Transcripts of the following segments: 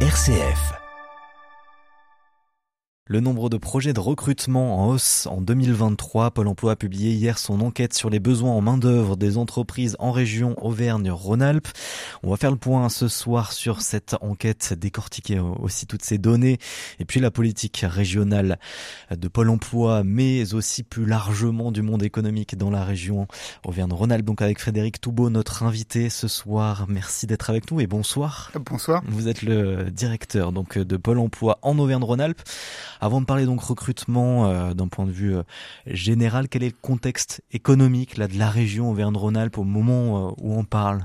RCF le nombre de projets de recrutement en hausse en 2023. Pôle emploi a publié hier son enquête sur les besoins en main-d'œuvre des entreprises en région Auvergne-Rhône-Alpes. On va faire le point ce soir sur cette enquête, décortiquer aussi toutes ces données et puis la politique régionale de Pôle emploi, mais aussi plus largement du monde économique dans la région Auvergne-Rhône-Alpes. Donc avec Frédéric Toubeau, notre invité ce soir. Merci d'être avec nous et bonsoir. Bonsoir. Vous êtes le directeur donc de Pôle emploi en Auvergne-Rhône-Alpes. Avant de parler donc recrutement euh, d'un point de vue euh, général, quel est le contexte économique là de la région Auvergne-Rhône-Alpes au moment euh, où on parle?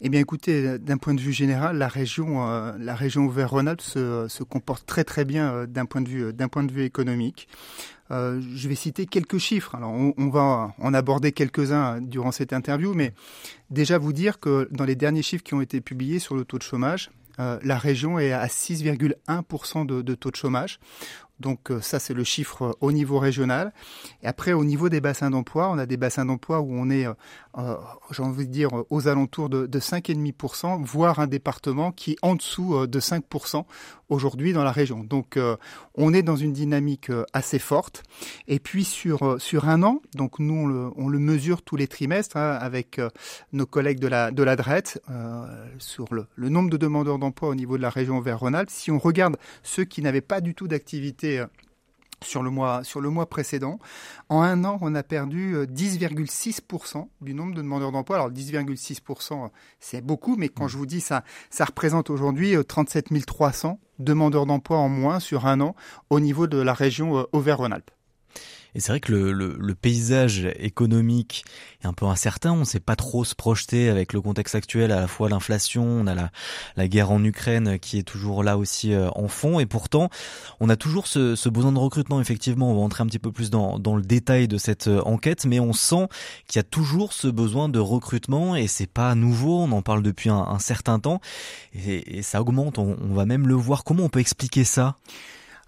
Eh bien, écoutez, d'un point de vue général, la région, la région Auvergne-Rhône-Alpes se, comporte très très bien d'un point de vue, d'un point de vue économique. je vais citer quelques chiffres. Alors, on, va en aborder quelques-uns durant cette interview, mais déjà vous dire que dans les derniers chiffres qui ont été publiés sur le taux de chômage, la région est à 6,1% de, de, taux de chômage. Donc euh, ça, c'est le chiffre euh, au niveau régional. Et après, au niveau des bassins d'emploi, on a des bassins d'emploi où on est, j'ai envie de dire, aux alentours de, de 5,5%, voire un département qui est en dessous de 5% aujourd'hui dans la région. Donc on est dans une dynamique assez forte. Et puis sur, sur un an, donc nous, on le, on le mesure tous les trimestres hein, avec nos collègues de la, de la DRET sur le, le nombre de demandeurs d'emploi au niveau de la région vers Rhône-Alpes. Si on regarde ceux qui n'avaient pas du tout d'activité euh, sur le mois sur le mois précédent. En un an, on a perdu 10,6% euh, du nombre de demandeurs d'emploi. Alors 10,6%, c'est beaucoup, mais quand mmh. je vous dis ça, ça représente aujourd'hui 37 euh, 300 demandeurs d'emploi en moins sur un an au niveau de la région Auvergne-Rhône-Alpes. Et c'est vrai que le, le, le, paysage économique est un peu incertain. On ne sait pas trop se projeter avec le contexte actuel, à la fois l'inflation, on a la, la, guerre en Ukraine qui est toujours là aussi euh, en fond. Et pourtant, on a toujours ce, ce, besoin de recrutement. Effectivement, on va entrer un petit peu plus dans, dans le détail de cette euh, enquête, mais on sent qu'il y a toujours ce besoin de recrutement et c'est pas nouveau. On en parle depuis un, un certain temps et, et, ça augmente. On, on va même le voir. Comment on peut expliquer ça?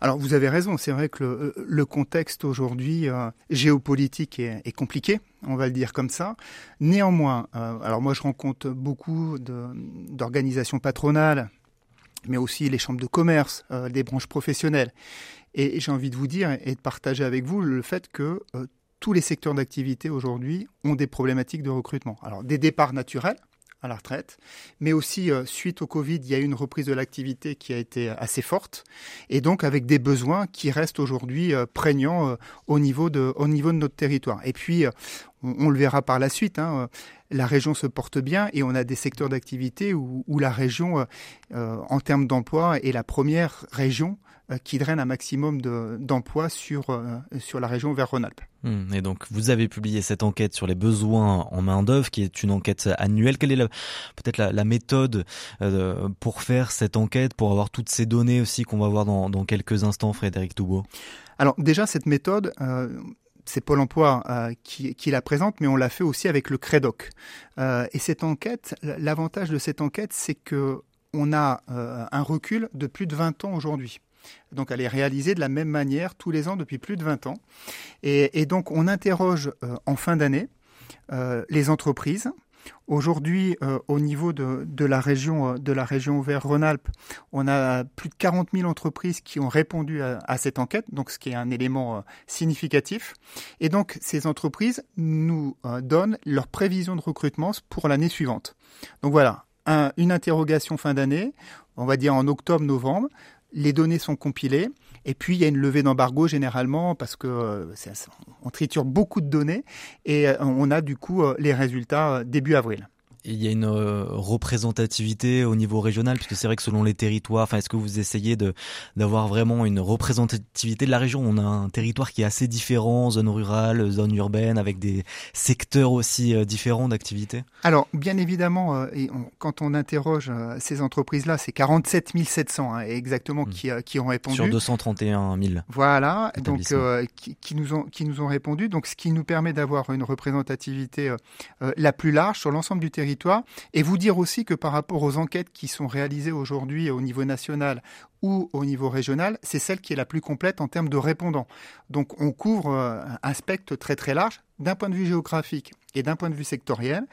Alors vous avez raison, c'est vrai que le, contexte aujourd'hui euh, géopolitique est, compliqué, on va le dire comme ça. Néanmoins, euh, alors moi je rencontre beaucoup d'organisations patronales, mais aussi les chambres de commerce, euh, les branches professionnelles. Et, j'ai envie de vous dire et de partager avec vous le fait que tous les secteurs d'activité aujourd'hui ont des problématiques de recrutement. Alors des départs naturels, à la retraite, mais aussi euh, suite au Covid, il y a eu une reprise de l'activité qui a été assez forte, et donc avec des besoins qui restent aujourd'hui euh, prégnants euh, au niveau de au niveau de notre territoire. Et puis on, le verra par la suite. Hein, la région se porte bien et on a des secteurs d'activité où, la région, en termes d'emploi, est la première région euh, qui draine un maximum d'emplois sur, euh, sur la région vers Rhône-Alpes. Hmm, et donc, vous avez publié cette enquête sur les besoins en main-d'œuvre, qui est une enquête annuelle. Quelle est peut-être la, la, méthode euh, pour faire cette enquête, pour avoir toutes ces données aussi qu'on va voir dans, dans quelques instants, Frédéric Toubeau Alors, déjà, cette méthode, euh, c'est Pôle Emploi euh, qui, qui, la présente, mais on l'a fait aussi avec le CREDOC. Euh, et cette enquête, l'avantage de cette enquête, c'est que on a un recul de plus de 20 ans aujourd'hui. Donc elle est réalisée de la même manière tous les ans depuis plus de 20 ans. Et, donc on interroge euh, en fin d'année euh, les entreprises. Aujourd'hui, euh, au niveau de, la région Auvergne-Rhône-Alpes, on a plus de 40 000 entreprises qui ont répondu à, cette enquête, donc ce qui est un élément significatif. Et donc ces entreprises nous donnent leurs prévisions de recrutement pour l'année suivante. Donc voilà, un, une interrogation fin d'année, on va dire en octobre-novembre, les données sont compilées, et puis il y a une levée d'embargo généralement parce que euh, on triture beaucoup de données et euh, on a du coup euh, les résultats début avril il y a une euh, représentativité au niveau régional, puisque c'est vrai que selon les territoires, enfin, est-ce que vous essayez de d'avoir vraiment une représentativité de la région? On a un territoire qui est assez différent, zone rurale, zone urbaine, avec des secteurs aussi euh, différents d'activité? Alors, bien évidemment, euh, et quand on interroge ces entreprises-là, c'est 47 700 hein, exactement hmm. qui, qui ont répondu. Sur 231 000. Voilà, donc qui, qui, nous ont qui nous ont répondu. Donc, ce qui nous permet d'avoir une représentativité la plus large sur l'ensemble du territoire et vous dire aussi que par rapport aux enquêtes qui sont réalisées aujourd'hui au niveau national ou au niveau régional, c'est celle qui est la plus complète en termes de répondants. Donc on couvre euh, un spectre très très large d'un point de vue géographique et d'un point de vue sectoriel.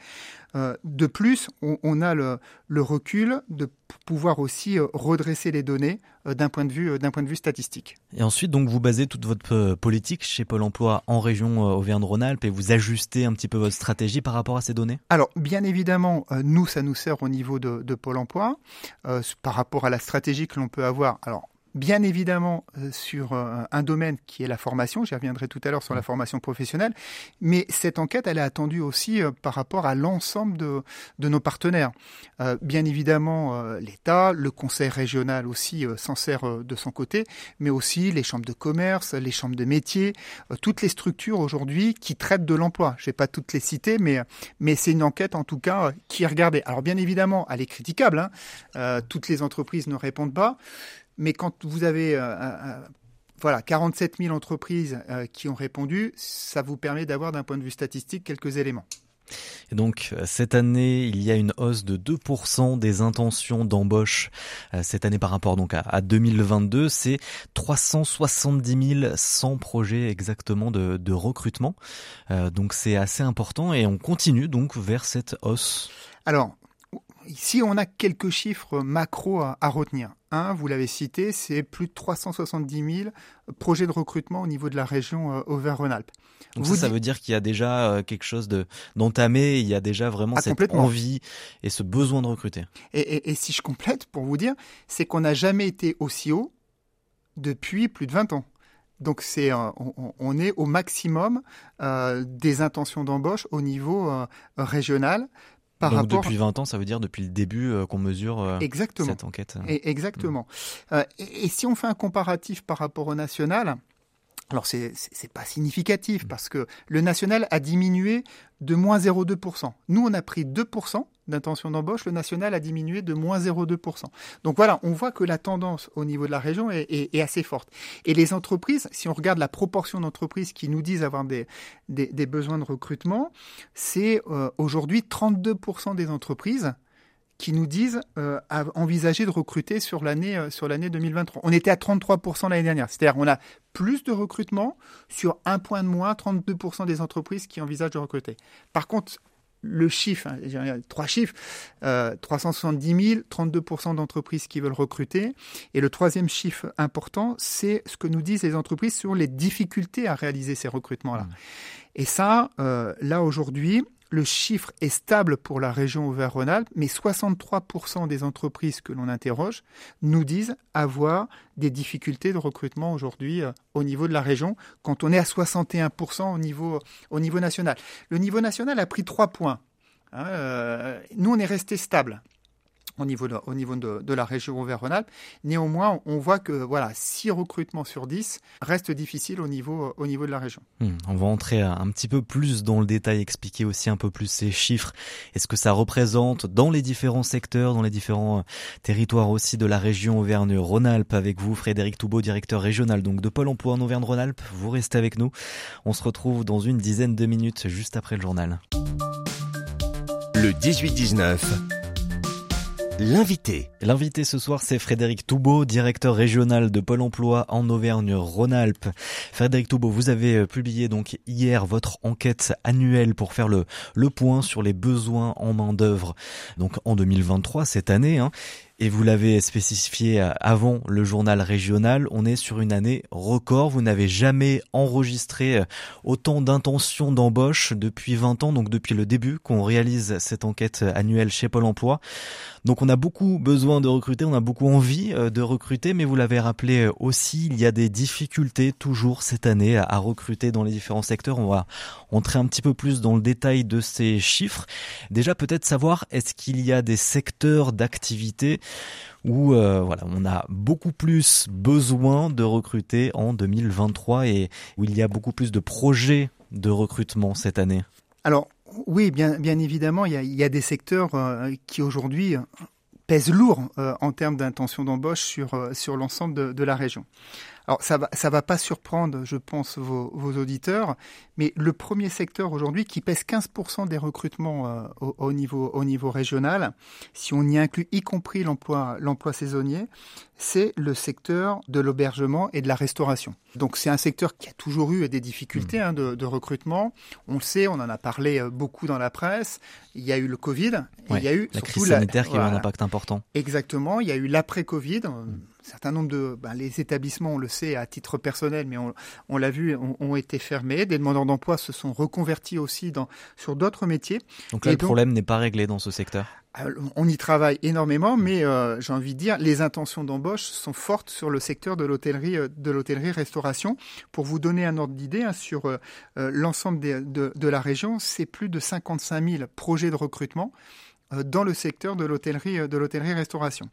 Euh, de plus, on, a le, recul de pouvoir aussi redresser les données d'un point de vue d'un point de vue statistique. Et ensuite, donc, vous basez toute votre politique chez Pôle Emploi en région Auvergne-Rhône-Alpes et vous ajustez un petit peu votre stratégie par rapport à ces données? Alors, bien évidemment, nous, ça nous sert au niveau de, de Pôle Emploi par rapport à la stratégie que l'on peut avoir. Alors, bien évidemment euh, sur euh, un domaine qui est la formation, j'y reviendrai tout à l'heure sur la formation professionnelle, mais cette enquête, elle est attendue aussi euh, par rapport à l'ensemble de, de, nos partenaires. bien évidemment, l'État, le Conseil régional aussi s'en sert de son côté, mais aussi les chambres de commerce, les chambres de métiers, toutes les structures aujourd'hui qui traitent de l'emploi. Je vais pas toutes les citer, mais, mais c'est une enquête en tout cas qui est regardée. Alors bien évidemment, elle est critiquable, hein. toutes les entreprises ne répondent pas, mais quand vous avez euh, euh, voilà, 47 000 entreprises euh, qui ont répondu, ça vous permet d'avoir d'un point de vue statistique quelques éléments. Et donc cette année, il y a une hausse de 2% des intentions d'embauche cette année par rapport donc à, 2022. C'est 370 100 projets exactement de, de recrutement. donc c'est assez important et on continue donc vers cette hausse. Alors Ici, on a quelques chiffres macro à, retenir. Un, vous l'avez cité, c'est plus de 370 000 projets de recrutement au niveau de la région euh, Auvergne-Rhône-Alpes. Donc ça, ça veut dire qu'il y a déjà euh, quelque chose de d'entamé, il y a déjà vraiment ah, cette envie et ce besoin de recruter. Et, si je complète, pour vous dire, c'est qu'on n'a jamais été aussi haut depuis plus de 20 ans. Donc c'est euh, on, est au maximum des intentions d'embauche au niveau régional. Donc depuis 20 ans, ça veut dire depuis le début euh, qu'on mesure euh, cette enquête. Et exactement. Euh, et, si on fait un comparatif par rapport au national, alors c'est c'est pas significatif parce que le national a diminué de moins 0,2%. Nous on a pris 2% d'intention d'embauche, le national a diminué de moins 0,2%. Donc voilà, on voit que la tendance au niveau de la région est, assez forte. Et les entreprises, si on regarde la proportion d'entreprises qui nous disent avoir des, des, besoins de recrutement, c'est euh, aujourd'hui 32% des entreprises qui nous disent euh, envisager de recruter sur l'année euh, sur l'année 2023. On était à 33% l'année dernière. C'est-à-dire on a plus de recrutement sur un point de moins, 32% des entreprises qui envisagent de recruter. Par contre, le chiffre, hein, trois chiffres, euh, 370 000, 32% d'entreprises qui veulent recruter. Et le troisième chiffre important, c'est ce que nous disent les entreprises sur les difficultés à réaliser ces recrutements-là. Mmh. Et ça, euh, là aujourd'hui, le chiffre est stable pour la région Auvergne-Rhône-Alpes, mais 63% des entreprises que l'on interroge nous disent avoir des difficultés de recrutement aujourd'hui euh, au niveau de la région, quand on est à 61% au niveau, au niveau national. Le niveau national a pris 3 points. Hein, euh, nous, on est resté stable au niveau de, au niveau de, la région Auvergne-Rhône-Alpes. Néanmoins, on voit que voilà, 6 recrutements sur 10 restent difficiles au niveau, au niveau de la région. Hmm, on va entrer un petit peu plus dans le détail, expliquer aussi un peu plus ces chiffres et ce que ça représente dans les différents secteurs, dans les différents euh, territoires aussi de la région Auvergne-Rhône-Alpes avec vous, Frédéric Toubeau, directeur régional donc de Pôle emploi en Auvergne-Rhône-Alpes. Vous restez avec nous. On se retrouve dans une dizaine de minutes juste après le journal. Le 18-19 L'invité. L'invité ce soir, c'est Frédéric Toubeau, directeur régional de Pôle emploi en Auvergne-Rhône-Alpes. Frédéric Toubeau, vous avez euh, publié donc hier votre enquête annuelle pour faire le, le point sur les besoins en main-d'œuvre. Donc en 2023, cette année, hein, et vous l'avez spécifié avant le journal régional, on est sur une année record. Vous n'avez jamais enregistré euh, autant d'intentions d'embauche depuis 20 ans, donc depuis le début qu'on réalise cette enquête annuelle chez Pôle Emploi. Donc on a beaucoup besoin de recruter, on a beaucoup envie euh, de recruter, mais vous l'avez rappelé euh, aussi, il y a des difficultés toujours cette année à recruter dans les différents secteurs. On va entrer un petit peu plus dans le détail de ces chiffres. Déjà peut-être savoir, est-ce qu'il y a des secteurs d'activité où euh, voilà, on a beaucoup plus besoin de recruter en 2023 et où il y a beaucoup plus de projets de recrutement cette année Alors oui, bien, évidemment, il y a, des secteurs euh, qui aujourd'hui pèsent lourd euh, en termes d'intention d'embauche sur, l'ensemble de, la région. Alors ça va, ça va pas surprendre, je pense, vos, vos auditeurs, mais le premier secteur aujourd'hui qui pèse 15% des recrutements euh, au, au, niveau, au niveau régional, si on y inclut y compris l'emploi, l'emploi saisonnier, c'est le secteur de l'hébergement et de la restauration. Donc c'est un secteur qui a toujours eu des difficultés hein, de, de, recrutement. On le sait, on en a parlé euh, beaucoup dans la presse. Il y a eu le Covid, ouais, il y a eu la crise sanitaire la, qui a eu un impact important. Exactement, il y a eu l'après-Covid. Mmh. Certain nombre de ben, les établissements, on le sait à titre personnel, mais on, on l'a vu, ont, ont, été fermés. Des demandeurs d'emploi se sont reconvertis aussi dans, sur d'autres métiers. Donc là, et le donc, problème n'est pas réglé dans ce secteur. On y travaille énormément, mais euh, j'ai envie de dire, les intentions d'embauche sont fortes sur le secteur de l'hôtellerie, de l'hôtellerie-restauration. Pour vous donner un ordre d'idée hein, sur euh, l'ensemble de, de, la région, c'est plus de 55 000 projets de recrutement euh, dans le secteur de l'hôtellerie, de l'hôtellerie-restauration.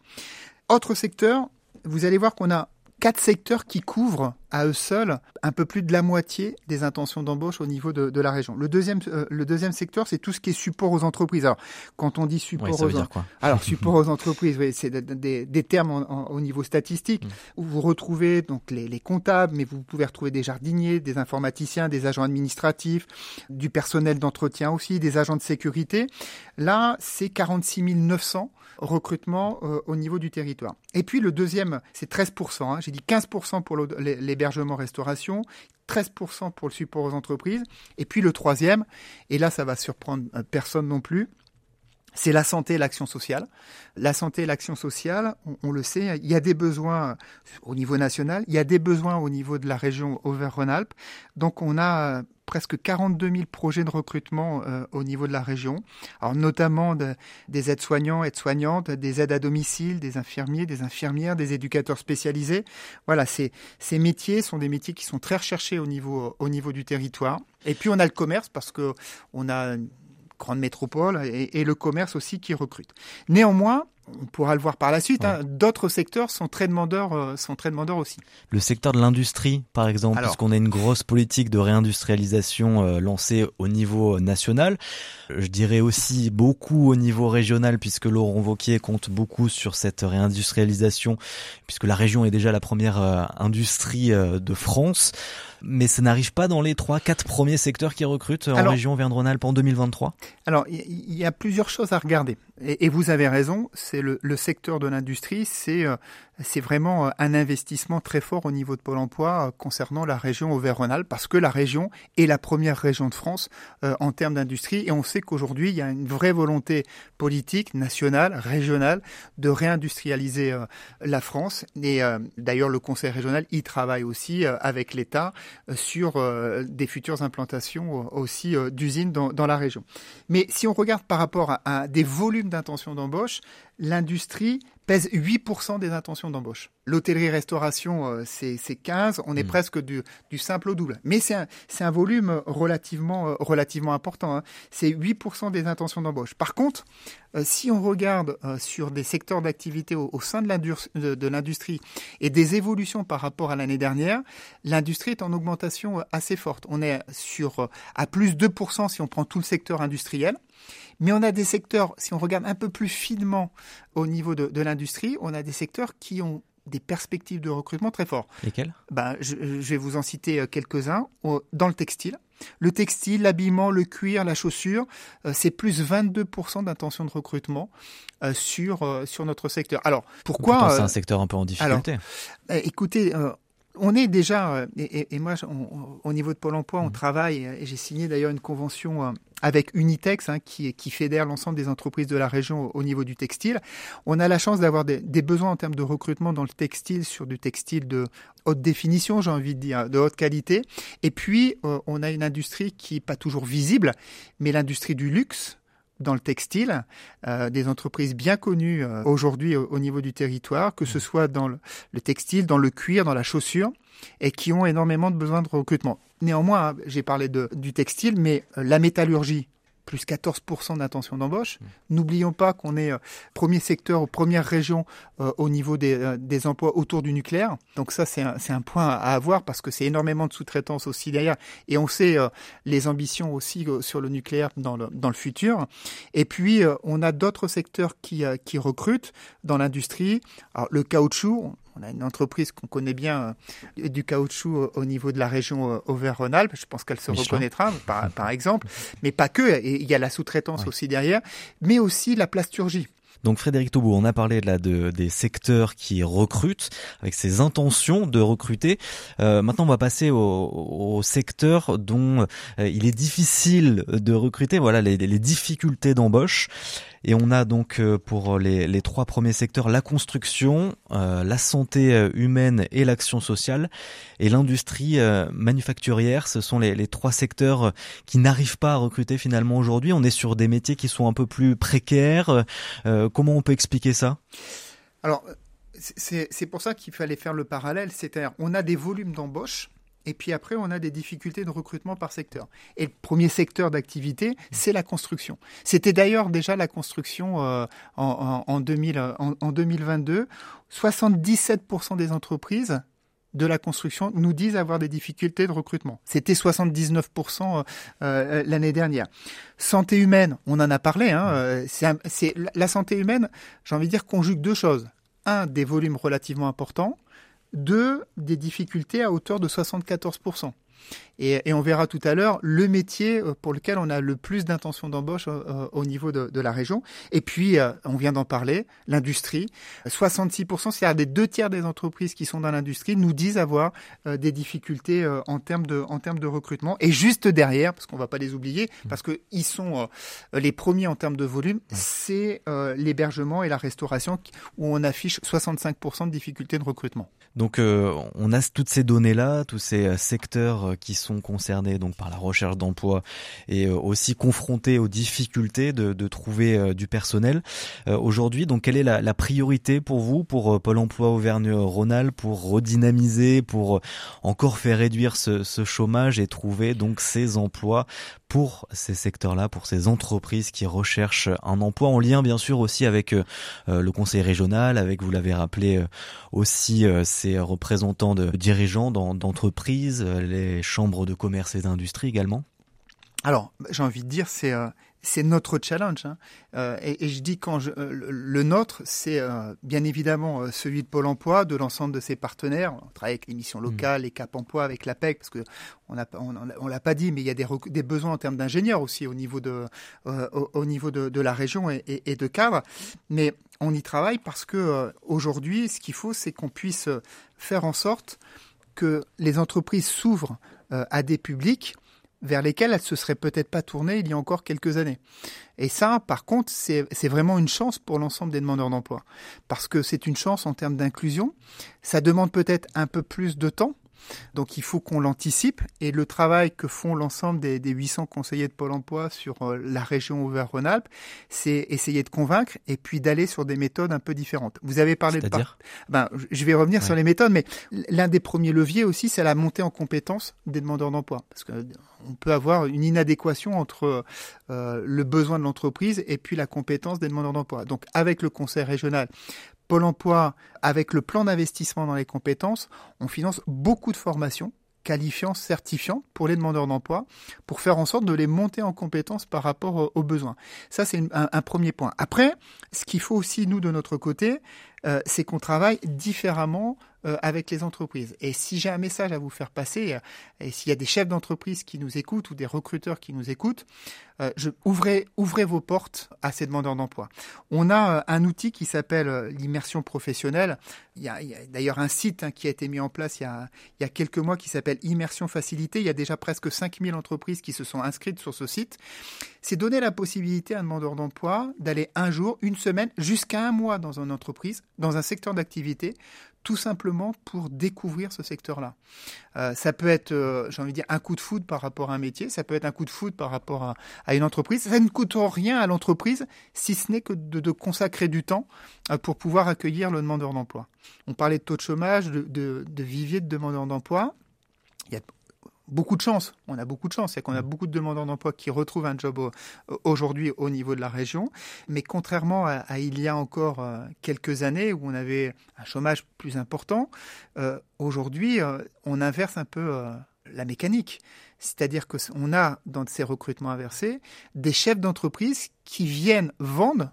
Autre secteur, vous allez voir qu'on a quatre secteurs qui couvrent à eux seuls un peu plus de la moitié des intentions d'embauche au niveau de, de, la région. Le deuxième, euh, le deuxième secteur, c'est tout ce qui est support aux entreprises. Alors, quand on dit support aux, alors support aux entreprises, oui, c'est des, des, des, termes en, en, au niveau statistique mm. où vous retrouvez donc les, les, comptables, mais vous pouvez retrouver des jardiniers, des informaticiens, des agents administratifs, du personnel d'entretien aussi, des agents de sécurité. Là, c'est 46 900 recrutements euh, au niveau du territoire. Et puis le deuxième, c'est 13%. Hein, J'ai dit 15% pour l'hébergement-restauration, 13% pour le support aux entreprises. Et puis le troisième, et là ça va surprendre euh, personne non plus, c'est la santé et l'action sociale. La santé et l'action sociale, on, le sait, il y a des besoins au niveau national, il y a des besoins au niveau de la région Auvergne-Rhône-Alpes. Donc on a euh, presque 42 000 projets de recrutement euh, au niveau de la région, alors notamment de, des aides-soignants, aides-soignantes, des aides à domicile, des infirmiers, des infirmières, des éducateurs spécialisés. Voilà, ces, métiers sont des métiers qui sont très recherchés au niveau, au niveau du territoire. Et puis on a le commerce parce que on a une grande métropole et, et le commerce aussi qui recrute. Néanmoins, on pourra le voir par la suite. Ouais. Hein, D'autres secteurs sont très demandeurs, euh, sont très demandeurs aussi. Le secteur de l'industrie, par exemple, Alors, puisqu'on a une grosse politique de réindustrialisation euh, lancée au niveau national, je dirais aussi beaucoup au niveau régional, puisque Laurent Vauquier compte beaucoup sur cette réindustrialisation, puisque la région est déjà la première euh, industrie euh, de France. Mais ça n'arrive pas dans les trois, quatre premiers secteurs qui recrutent en alors, région Auvergne-Rhône-Alpes en 2023 Alors, il y a plusieurs choses à regarder. Et, vous avez raison, c'est le, secteur de l'industrie, c'est euh, vraiment euh, un investissement très fort au niveau de Pôle Emploi euh, concernant la région Auvergne-Rhône-Alpes, parce que la région est la première région de France euh, en termes d'industrie, et on sait qu'aujourd'hui il y a une vraie volonté politique nationale, régionale, de réindustrialiser la France. Et d'ailleurs le Conseil régional y travaille aussi avec l'État sur des futures implantations aussi d'usines dans, dans, la région. Mais si on regarde par rapport à, à des volumes d'intention d'embauche, l'industrie pèse 8% des intentions d'embauche. L'hôtellerie-restauration, euh, c'est 15, on est mmh. presque du, du, simple au double. Mais c'est un, un, volume relativement, euh, relativement important. Hein. C'est 8% des intentions d'embauche. Par contre, euh, si on regarde sur des secteurs d'activité au, au, sein de l'industrie et des évolutions par rapport à l'année dernière, l'industrie est en augmentation assez forte. On est sur à plus 2% si on prend tout le secteur industriel. Mais on a des secteurs, si on regarde un peu plus finement au niveau de, de l'industrie, on a des secteurs qui ont des perspectives de recrutement très fortes. Lesquels? Ben, je, je, vais vous en citer quelques-uns. Dans le textile, le textile, l'habillement, le cuir, la chaussure, euh, c'est plus 22% d'intention de recrutement euh, sur, euh, sur notre secteur. Alors, pourquoi C'est un secteur un peu en difficulté. Alors, écoutez, on est déjà, et, et moi, on, au niveau de Pôle emploi, on mmh. travaille, et j'ai signé d'ailleurs une convention avec Unitex, hein, qui, qui fédère l'ensemble des entreprises de la région au, au, niveau du textile. On a la chance d'avoir des, des, besoins en termes de recrutement dans le textile, sur du textile de haute définition, j'ai envie de dire, de haute qualité. Et puis, euh, on a une industrie qui n'est pas toujours visible, mais l'industrie du luxe, dans le textile, euh, des entreprises bien connues euh, aujourd'hui au, au, niveau du territoire, que ce soit dans le, le, textile, dans le cuir, dans la chaussure, et qui ont énormément de besoins de recrutement. Néanmoins, hein, j'ai parlé de, du textile, mais euh, la métallurgie, plus 14% d'intention d'embauche. Mmh. N'oublions pas qu'on est euh, premier secteur, première région euh, au niveau des, euh, des, emplois autour du nucléaire. Donc ça, c'est un, un, point à avoir parce que c'est énormément de sous-traitance aussi derrière. Et on sait les ambitions aussi sur le nucléaire dans le, dans le futur. Et puis, on a d'autres secteurs qui, qui recrutent dans l'industrie. Alors, le caoutchouc, on a une entreprise qu'on connaît bien du caoutchouc au niveau de la région Auvergne-Rhône-Alpes. Je pense qu'elle se reconnaîtra, par, par, exemple. Mais pas que. Il y a la sous-traitance aussi derrière, mais aussi la plasturgie. Donc Frédéric Taubeau, on a parlé là de, des secteurs qui recrutent, avec ses intentions de recruter. Euh, maintenant, on va passer au, secteur dont euh, il est difficile de recruter. Voilà les, les difficultés d'embauche. Et on a donc euh, pour les, trois premiers secteurs la construction, euh, la santé euh, humaine et l'action sociale. Et l'industrie manufacturière, ce sont les, les, trois secteurs qui n'arrivent pas à recruter finalement aujourd'hui. On est sur des métiers qui sont un peu plus précaires. comment on peut expliquer ça? Alors, c'est pour ça qu'il fallait faire le parallèle. C'est-à-dire, on a des volumes d'embauche et puis après, on a des difficultés de recrutement par secteur. Et le premier secteur d'activité, c'est la construction. C'était d'ailleurs déjà la construction euh, en, en, 2000, en, en 2022. 77% des entreprises de la construction nous disent avoir des difficultés de recrutement. C'était 79% euh, euh, l'année dernière. Santé humaine, on en a parlé. Hein, c'est la santé humaine, j'ai envie de dire, conjugue deux choses. Un, des volumes relativement importants deux, des difficultés à hauteur de 74%. Et, on verra tout à l'heure le métier euh, pour lequel on a le plus d'intention d'embauche euh, euh, au niveau de, la région. Et puis, on vient d'en parler, l'industrie. 66%, c'est-à-dire des deux tiers des entreprises qui sont dans l'industrie, nous disent avoir des difficultés en termes de, en termes de recrutement. Et juste derrière, parce qu'on ne va pas les oublier, mmh. parce qu'ils sont les premiers en termes de volume, mmh. c'est l'hébergement et la restauration où on affiche 65% de difficultés de recrutement. Donc, on a toutes ces données-là, tous ces secteurs qui sont concernés donc par la recherche d'emploi et euh, aussi confrontés aux difficultés de, trouver euh, du personnel. Euh, aujourd'hui, donc quelle est la, la, priorité pour vous, pour Pôle Emploi Auvergne-Rhône-Alpes, pour redynamiser, pour encore faire réduire ce, ce chômage et trouver donc ces emplois pour ces secteurs-là, pour ces entreprises qui recherchent un emploi en lien bien sûr aussi avec le conseil régional, avec vous l'avez rappelé aussi ces représentants de dirigeants d'entreprises, les chambres de commerce et d'industrie également. Alors, j'ai envie de dire, c'est euh, c'est notre challenge. Hein. Euh, et, je dis quand je, euh, le, nôtre, c'est bien évidemment celui de Pôle Emploi, de l'ensemble de ses partenaires. On travaille avec les missions mmh. locales, les Cap Emploi, avec l'APEC, parce que on l'a pas dit, mais il y a des, des besoins en termes d'ingénieurs aussi au niveau de, au, niveau de, de, la région et, et, de cadres. Mais on y travaille parce que aujourd'hui, ce qu'il faut, c'est qu'on puisse faire en sorte que les entreprises s'ouvrent euh, à des publics vers lesquels elles se seraient peut-être pas tournées il y a encore quelques années. Et ça, par contre, c'est vraiment une chance pour l'ensemble des demandeurs d'emploi. Parce que c'est une chance en termes d'inclusion. Ça demande peut-être un peu plus de temps, donc il faut qu'on l'anticipe et le travail que font l'ensemble des, des, 800 conseillers de Pôle Emploi sur euh, la région Auvergne-Rhône-Alpes, c'est essayer de convaincre et puis d'aller sur des méthodes un peu différentes. Vous avez parlé de ben, je vais revenir sur les méthodes, mais l'un des premiers leviers aussi, c'est la montée en compétences des demandeurs d'emploi, parce que on peut avoir une inadéquation entre euh, le besoin de l'entreprise et puis la compétence des demandeurs d'emploi. Donc avec le conseil régional, Pôle Emploi, avec le plan d'investissement dans les compétences, on finance beaucoup de formations qualifiantes, certifiantes pour les demandeurs d'emploi, pour faire en sorte de les monter en compétences par rapport aux besoins. Ça, c'est un, premier point. Après, ce qu'il faut aussi, nous, de notre côté, euh, c'est qu'on travaille différemment euh, avec les entreprises. Et si j'ai un message à vous faire passer, euh, et s'il y a des chefs d'entreprise qui nous écoutent ou des recruteurs qui nous écoutent, euh, ouvrez, vos portes à ces demandeurs d'emploi. On a un outil qui s'appelle l'immersion professionnelle. Il y a, d'ailleurs un site hein, qui a été mis en place il y a, il y a quelques mois qui s'appelle Immersion Facilité. Il y a déjà presque 5000 entreprises qui se sont inscrites sur ce site. C'est donner la possibilité à un demandeur d'emploi d'aller un jour, une semaine, jusqu'à un mois dans une entreprise, dans un secteur d'activité, tout simplement pour découvrir ce secteur-là. Euh, ça peut être, euh, j'ai envie de dire, un coup de foudre par rapport à un métier, ça peut être un coup de foudre par rapport à, une entreprise. Ça ne coûte rien à l'entreprise, si ce n'est que de, consacrer du temps euh, pour pouvoir accueillir le demandeur d'emploi. On parlait de taux de chômage, de, vivier de demandeurs d'emploi. Il a beaucoup de chance. On a beaucoup de chance, c'est qu'on a mm. beaucoup de demandeurs d'emploi qui retrouvent un job aujourd'hui au niveau de la région. Mais contrairement à, il y a encore euh, quelques années où on avait un chômage plus important, euh, aujourd'hui euh, on inverse un peu la mécanique. C'est-à-dire qu'on a dans ces recrutements inversés des chefs d'entreprise qui viennent vendre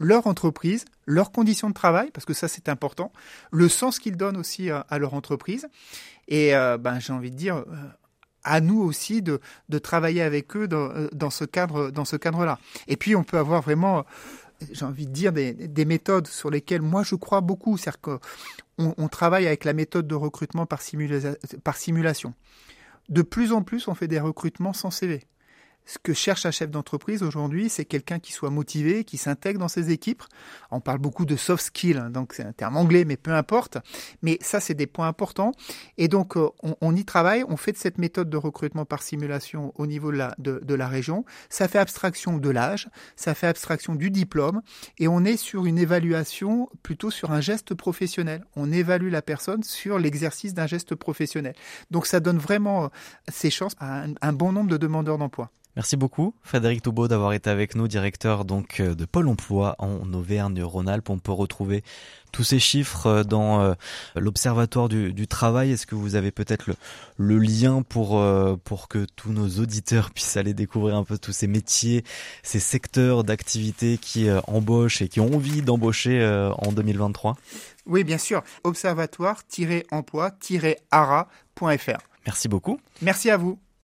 leur entreprise, leurs conditions de travail, parce que ça c'est important, le sens qu'ils donnent aussi à, leur entreprise. Et euh, ben, j'ai envie de dire, euh, à nous aussi de, de travailler avec eux dans, euh, dans ce cadre-là. Et puis on peut avoir vraiment j'ai envie de dire des, des, méthodes sur lesquelles moi je crois beaucoup, c'est-à-dire qu'on on travaille avec la méthode de recrutement par simulation. De plus en plus, on fait des recrutements sans CV ce que cherche un chef d'entreprise aujourd'hui, c'est quelqu'un qui soit motivé, qui s'intègre dans ses équipes. On parle beaucoup de soft skills, hein, donc c'est un terme anglais, mais peu importe. Mais ça, c'est des points importants. Et donc, euh, on, y travaille, on fait de cette méthode de recrutement par simulation au niveau de la, région. Ça fait abstraction de l'âge, ça fait abstraction du diplôme, et on est sur une évaluation plutôt sur un geste professionnel. On évalue la personne sur l'exercice d'un geste professionnel. Donc, ça donne vraiment euh, ses chances à un bon nombre de demandeurs d'emploi. Merci beaucoup, Frédéric Toubeau, d'avoir été avec nous, directeur donc euh, de Pôle Emploi en Auvergne-Rhône-Alpes. On peut retrouver tous ces chiffres euh, dans euh, l'Observatoire du, travail. Est-ce que vous avez peut-être le, lien pour pour que tous nos auditeurs puissent aller découvrir un peu tous ces métiers, ces secteurs d'activité qui embauchent et qui ont envie d'embaucher en 2023 Oui, bien sûr. Observatoire-emploi-ara.fr. Merci beaucoup. Merci à vous.